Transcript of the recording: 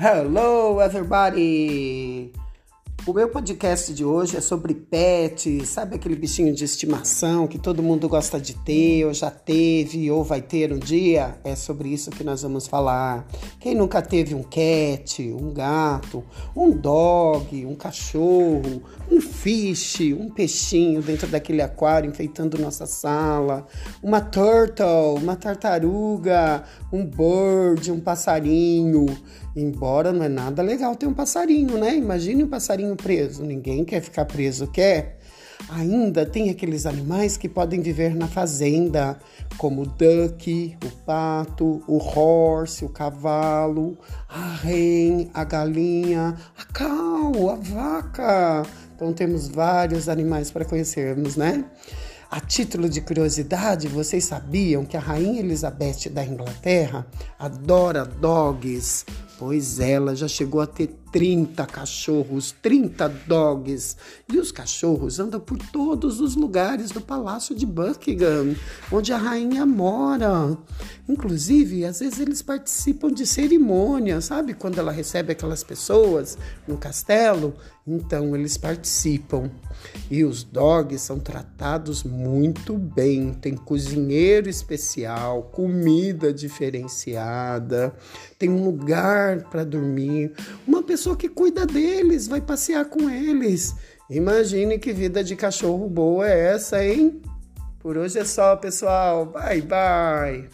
Hello, everybody! O meu podcast de hoje é sobre pet, sabe aquele bichinho de estimação que todo mundo gosta de ter, ou já teve, ou vai ter um dia? É sobre isso que nós vamos falar. Quem nunca teve um cat, um gato, um dog, um cachorro, um fish, um peixinho dentro daquele aquário enfeitando nossa sala, uma turtle, uma tartaruga, um bird, um passarinho. Embora não é nada legal ter um passarinho, né? Imagine um passarinho preso. Ninguém quer ficar preso, quer? Ainda tem aqueles animais que podem viver na fazenda, como o duck, o pato, o horse, o cavalo, a ren, a galinha, a cow, a vaca. Então temos vários animais para conhecermos, né? A título de curiosidade, vocês sabiam que a rainha Elizabeth da Inglaterra adora dogs? Pois ela já chegou a ter 30 cachorros, 30 dogs. E os cachorros andam por todos os lugares do Palácio de Buckingham, onde a rainha mora. Inclusive, às vezes eles participam de cerimônias, sabe? Quando ela recebe aquelas pessoas no castelo, então eles participam. E os dogs são tratados muito bem. Tem cozinheiro especial, comida diferenciada, tem um lugar para dormir, uma pessoa pessoa que cuida deles, vai passear com eles. Imagine que vida de cachorro boa é essa, hein? Por hoje é só, pessoal. Bye, bye.